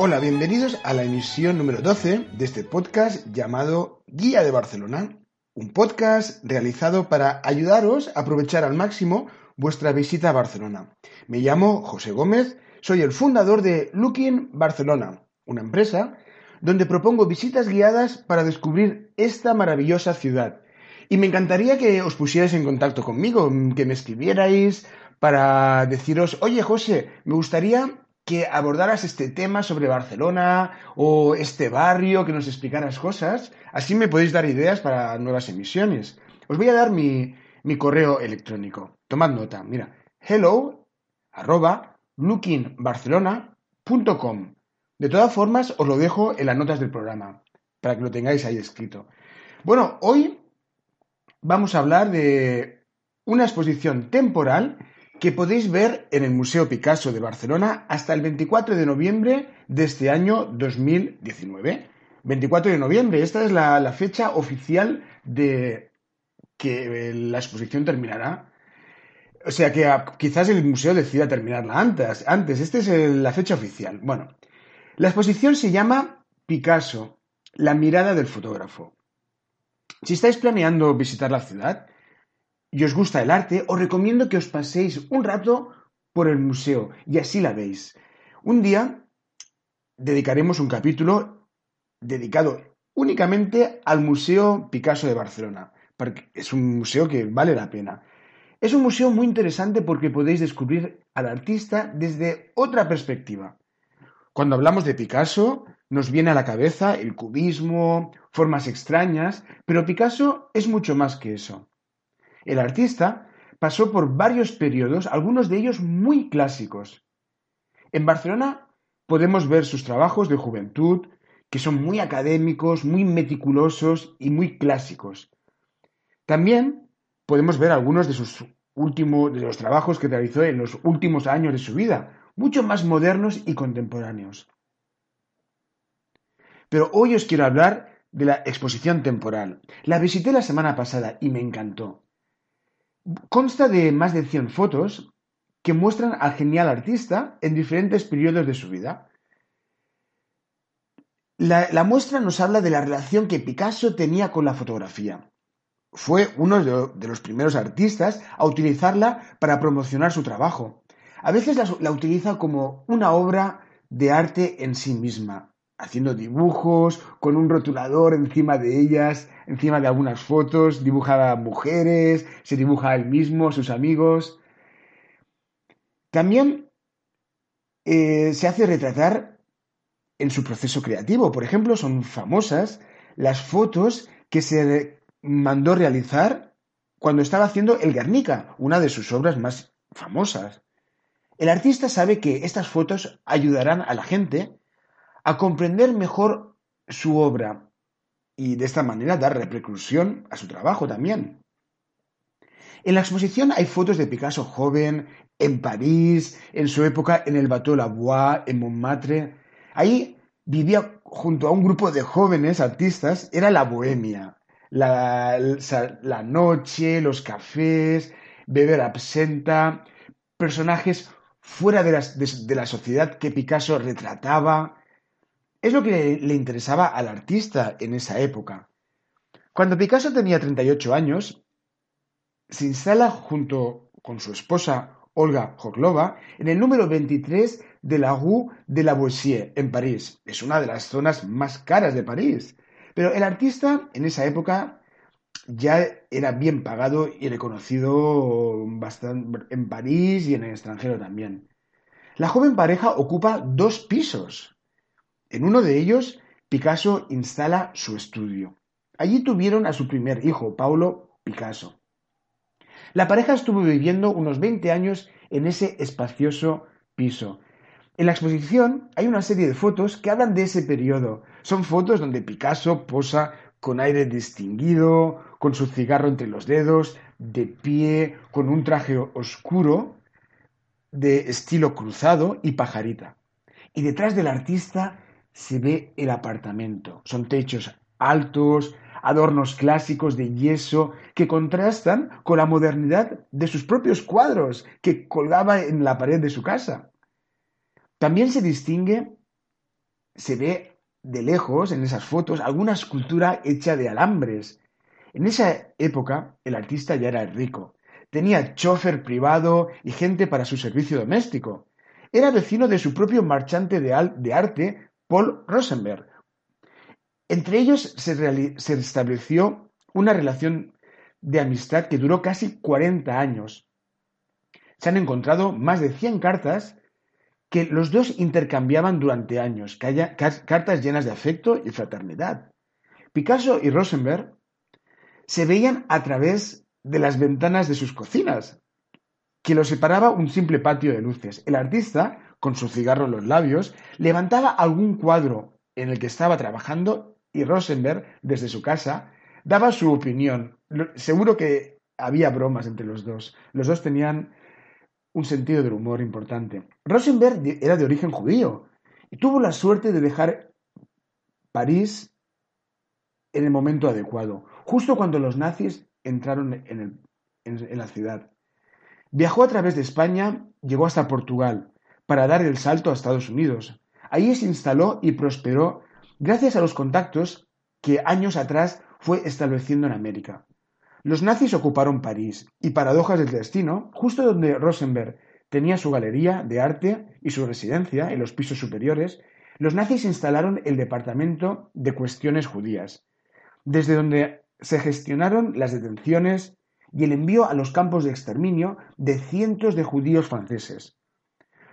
Hola, bienvenidos a la emisión número 12 de este podcast llamado Guía de Barcelona, un podcast realizado para ayudaros a aprovechar al máximo vuestra visita a Barcelona. Me llamo José Gómez, soy el fundador de Looking Barcelona, una empresa donde propongo visitas guiadas para descubrir esta maravillosa ciudad. Y me encantaría que os pusierais en contacto conmigo, que me escribierais para deciros, oye José, me gustaría que abordaras este tema sobre Barcelona o este barrio, que nos explicaras cosas. Así me podéis dar ideas para nuevas emisiones. Os voy a dar mi, correo electrónico. Tomad nota, mira, hello arroba lookingbarcelona.com. De todas formas, os lo dejo en las notas del programa, para que lo tengáis ahí escrito. Bueno, hoy vamos a hablar de una exposición temporal que podéis ver en el Museo Picasso de Barcelona hasta el 24 de noviembre de este año 2019. 24 de noviembre, esta es la, fecha oficial de que la exposición terminará. O sea que quizás el museo decida terminarla antes. Antes, esta es la fecha oficial. Bueno, la exposición se llama Picasso, la mirada del fotógrafo. Si estáis planeando visitar la ciudad, y os gusta el arte, os recomiendo que os paséis un rato por el museo y así la veis. Un día dedicaremos un capítulo dedicado únicamente al Museo Picasso de Barcelona, porque es un museo que vale la pena. Es un museo muy interesante porque podéis descubrir al artista desde otra perspectiva. Cuando hablamos de Picasso, nos viene a la cabeza el cubismo, formas extrañas, pero Picasso es mucho más que eso. El artista pasó por varios periodos, algunos de ellos muy clásicos. En Barcelona podemos ver sus trabajos de juventud, que son muy académicos, muy meticulosos y muy clásicos. También podemos ver algunos de sus últimos de los trabajos que realizó en los últimos años de su vida, mucho más modernos y contemporáneos. Pero hoy os quiero hablar de la exposición temporal. La visité la semana pasada y me encantó. Consta de más de 100 fotos que muestran al genial artista en diferentes periodos de su vida. La, muestra nos habla de la relación que Picasso tenía con la fotografía. Fue uno de, los primeros artistas a utilizarla para promocionar su trabajo. A veces la utiliza como una obra de arte en sí misma, haciendo dibujos, con un rotulador encima de ellas, encima de algunas fotos, dibuja mujeres, se dibuja a él mismo, sus amigos. También eh, se hace retratar en su proceso creativo. Por ejemplo, son famosas las fotos que se mandó realizar cuando estaba haciendo El Guernica, una de sus obras más famosas. El artista sabe que estas fotos ayudarán a la gente a comprender mejor su obra y de esta manera dar repercusión a su trabajo también. En la exposición hay fotos de Picasso joven, en París, en su época en el Bateau Labois, en Montmartre. Ahí vivía junto a un grupo de jóvenes artistas, era la bohemia, la, la noche, los cafés, beber absenta, personajes fuera de la sociedad que Picasso retrataba, es lo que le interesaba al artista en esa época. Cuando Picasso tenía 38 años, se instala junto con su esposa Olga Joklova en el número 23 de la Rue de la Boissier, en París. Es una de las zonas más caras de París. Pero el artista en esa época ya era bien pagado y reconocido bastante en París y en el extranjero también. La joven pareja ocupa dos pisos en uno de ellos, Picasso instala su estudio. Allí tuvieron a su primer hijo, Paulo Picasso. La pareja estuvo viviendo unos 20 años en ese espacioso piso. En la exposición hay una serie de fotos que hablan de ese periodo. Son fotos donde Picasso posa con aire distinguido, con su cigarro entre los dedos, de pie, con un traje oscuro, de estilo cruzado y pajarita. Y detrás del artista se ve el apartamento. Son techos altos, adornos clásicos de yeso que contrastan con la modernidad de sus propios cuadros que colgaba en la pared de su casa. También se distingue, se ve de lejos en esas fotos alguna escultura hecha de alambres. En esa época el artista ya era rico. Tenía chofer privado y gente para su servicio doméstico. Era vecino de su propio marchante de, arte, Paul Rosenberg. Entre ellos se, estableció una relación de amistad que duró casi 40 años. Se han encontrado más de 100 cartas que los dos intercambiaban durante años, cartas llenas de afecto y fraternidad. Picasso y Rosenberg se veían a través de las ventanas de sus cocinas, que los separaba un simple patio de luces. El artista, con su cigarro en los labios, levantaba algún cuadro en el que estaba trabajando y Rosenberg, desde su casa, daba su opinión. Seguro que había bromas entre los dos. Los dos tenían un sentido del humor importante. Rosenberg era de origen judío y tuvo la suerte de dejar París en el momento adecuado, justo cuando los nazis entraron en, en, la ciudad. Viajó a través de España, llegó hasta Portugal, para dar el salto a Estados Unidos. Allí se instaló y prosperó gracias a los contactos que años atrás fue estableciendo en América. Los nazis ocuparon París y, paradojas del destino, justo donde Rosenberg tenía su galería de arte y su residencia en los pisos superiores, los nazis instalaron el Departamento de Cuestiones Judías, desde donde se gestionaron las detenciones y el envío a los campos de exterminio de cientos de judíos franceses.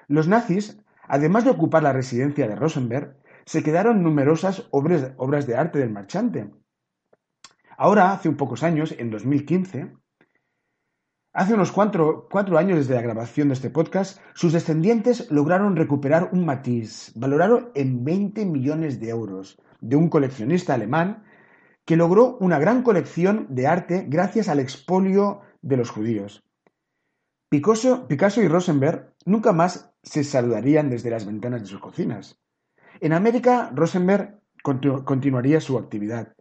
Los nazis, además de ocupar la residencia de Rosenberg, se quedaron numerosas obras, de arte del marchante, Ahora, hace un pocos años, en 2015, hace unos cuatro, años desde la grabación de este podcast, sus descendientes lograron recuperar un matiz valorado en 20 millones de euros de un coleccionista alemán que logró una gran colección de arte gracias al expolio de los judíos. Picasso, y Rosenberg nunca más se saludarían desde las ventanas de sus cocinas. En América, Rosenberg continuaría su actividad,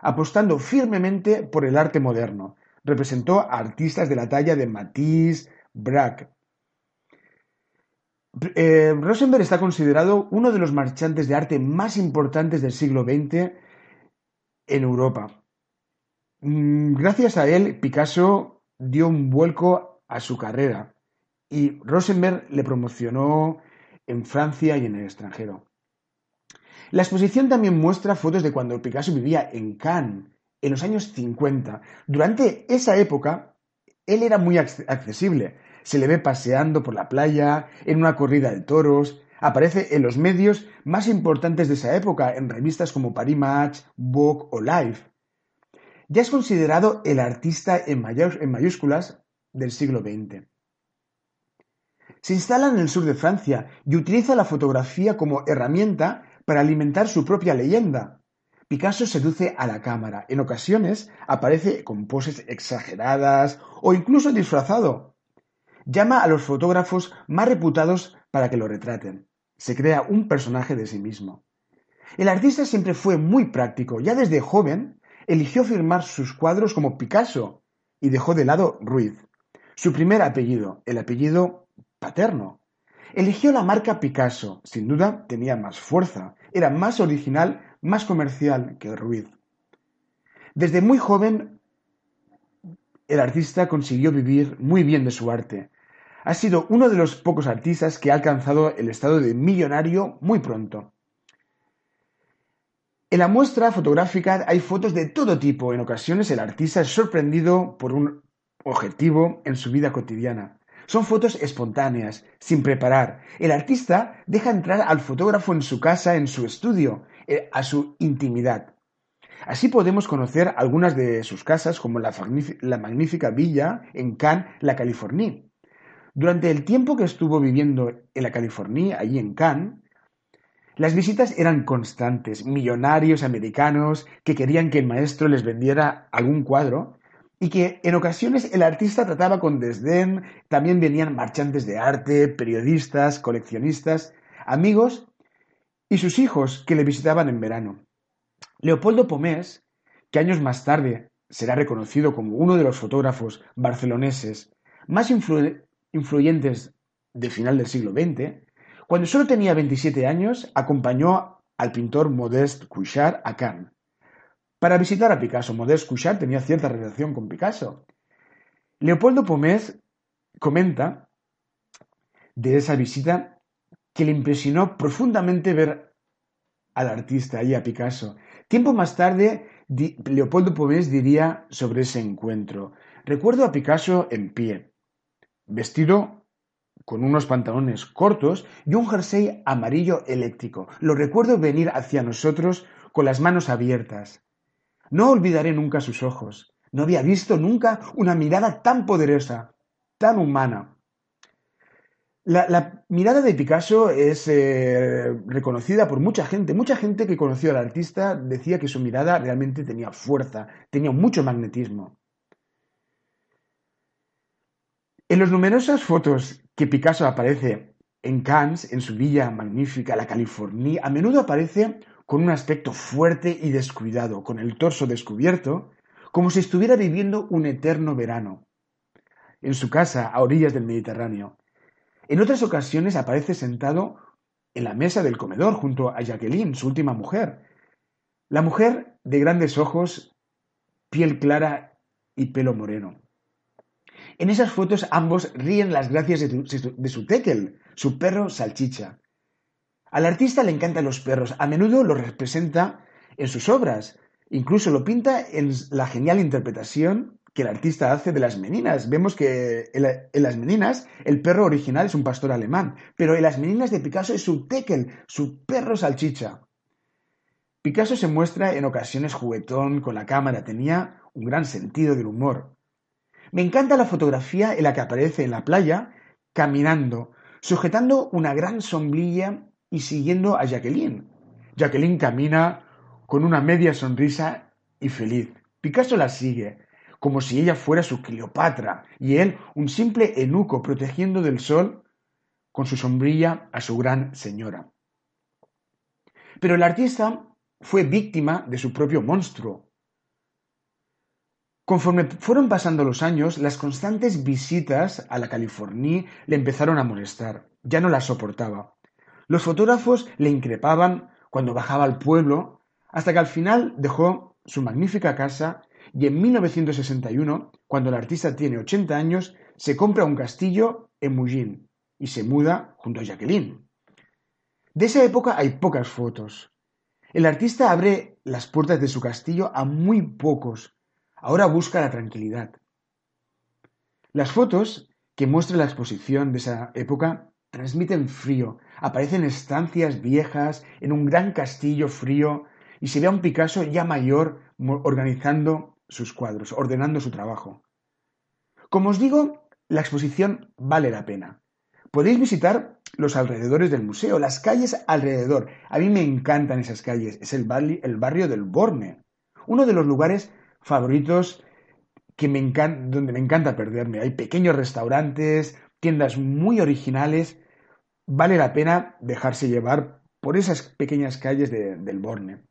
apostando firmemente por el arte moderno. Representó a artistas de la talla de Matisse, Braque. Eh, Rosenberg está considerado uno de los marchantes de arte más importantes del siglo XX en Europa. Mm, gracias a él, Picasso dio un vuelco a su carrera y Rosenberg le promocionó en Francia y en el extranjero. La exposición también muestra fotos de cuando Picasso vivía en Cannes, en los años 50. Durante esa época, él era muy accesible. Se le ve paseando por la playa, en una corrida de toros, aparece en los medios más importantes de esa época, en revistas como Paris Match, Vogue o Life. Ya es considerado el artista en, en mayúsculas del siglo XX. Se instala en el sur de Francia y utiliza la fotografía como herramienta para alimentar su propia leyenda. Picasso seduce a la cámara. En ocasiones aparece con poses exageradas o incluso disfrazado. Llama a los fotógrafos más reputados para que lo retraten. Se crea un personaje de sí mismo. El artista siempre fue muy práctico. Ya desde joven eligió firmar sus cuadros como Picasso y dejó de lado Ruiz, su primer apellido, el apellido paterno. Eligió la marca Picasso, sin duda tenía más fuerza, era más original, más comercial que Ruiz. Desde muy joven, el artista consiguió vivir muy bien de su arte. Ha sido uno de los pocos artistas que ha alcanzado el estado de millonario muy pronto. En la muestra fotográfica hay fotos de todo tipo. En ocasiones el artista es sorprendido por un objetivo en su vida cotidiana. Son fotos espontáneas, sin preparar. El artista deja entrar al fotógrafo en su casa, en su estudio, eh, a su intimidad. Así podemos conocer algunas de sus casas, como la, magnífica villa en Cannes, la California. Durante el tiempo que estuvo viviendo en la California, allí en Cannes, las visitas eran constantes, millonarios americanos que querían que el maestro les vendiera algún cuadro y que en ocasiones el artista trataba con desdén, también venían marchantes de arte, periodistas, coleccionistas, amigos y sus hijos que le visitaban en verano. Leopoldo Pomés, que años más tarde será reconocido como uno de los fotógrafos barceloneses más influyentes del final del siglo XX, cuando solo tenía 27 años, acompañó al pintor Modeste Couchard a Cannes para visitar a Picasso. Modeste Couchard tenía cierta relación con Picasso. Leopoldo Pomés comenta de esa visita que le impresionó profundamente ver al artista y a Picasso. Tiempo más tarde, Leopoldo Pomés diría sobre ese encuentro, recuerdo a Picasso en pie, vestido con unos pantalones cortos y un jersey amarillo eléctrico. Lo recuerdo venir hacia nosotros con las manos abiertas. No olvidaré nunca sus ojos. No había visto nunca una mirada tan poderosa, tan humana. La, mirada de Picasso es eh, reconocida por mucha gente. Mucha gente que conoció al artista decía que su mirada realmente tenía fuerza, tenía mucho magnetismo. En las numerosas fotos que Picasso aparece en Cannes, en su villa magnífica, la California, a menudo aparece con un aspecto fuerte y descuidado, con el torso descubierto, como si estuviera viviendo un eterno verano, en su casa a orillas del Mediterráneo. En otras ocasiones aparece sentado en la mesa del comedor junto a Jacqueline, su última mujer. La mujer de grandes ojos, piel clara y pelo moreno. En esas fotos ambos ríen las gracias de, su tekel, su perro salchicha. Al artista le encantan los perros, a menudo los representa en sus obras, incluso lo pinta en la genial interpretación que el artista hace de las meninas. Vemos que en, las meninas el perro original es un pastor alemán, pero en las meninas de Picasso es su tekel, su perro salchicha. Picasso se muestra en ocasiones juguetón con la cámara, tenía un gran sentido del humor. Me encanta la fotografía en la que aparece en la playa caminando, sujetando una gran sombrilla y siguiendo a Jacqueline. Jacqueline camina con una media sonrisa y feliz. Picasso la sigue, como si ella fuera su Cleopatra y él un simple eunuco protegiendo del sol con su sombrilla a su gran señora. Pero el artista fue víctima de su propio monstruo. Conforme fueron pasando los años, las constantes visitas a la California le empezaron a molestar. Ya no la soportaba. Los fotógrafos le increpaban cuando bajaba al pueblo, hasta que al final dejó su magnífica casa y en 1961, cuando el artista tiene 80 años, se compra un castillo en Mugin y se muda junto a Jacqueline. De esa época hay pocas fotos. El artista abre las puertas de su castillo a muy pocos. Ahora busca la tranquilidad. Las fotos que muestra la exposición de esa época transmiten frío. Aparecen estancias viejas en un gran castillo frío y se ve a un Picasso ya mayor organizando sus cuadros, ordenando su trabajo. Como os digo, la exposición vale la pena. Podéis visitar los alrededores del museo, las calles alrededor. A mí me encantan esas calles. Es el, barrio del Borne, uno de los lugares favoritos que me donde me encanta perderme. Hay pequeños restaurantes, tiendas muy originales. Vale la pena dejarse llevar por esas pequeñas calles del Borne.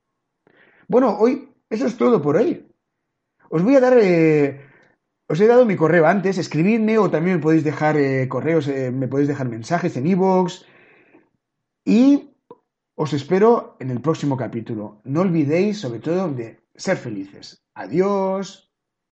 Bueno, hoy eso es todo por hoy. Os voy a dar. Eh, os he dado mi correo antes, escribidme o también me podéis dejar eh, correos, eh, me podéis dejar mensajes en iVoox. y os espero en el próximo capítulo. No olvidéis, sobre todo, de ser felices. Adiós.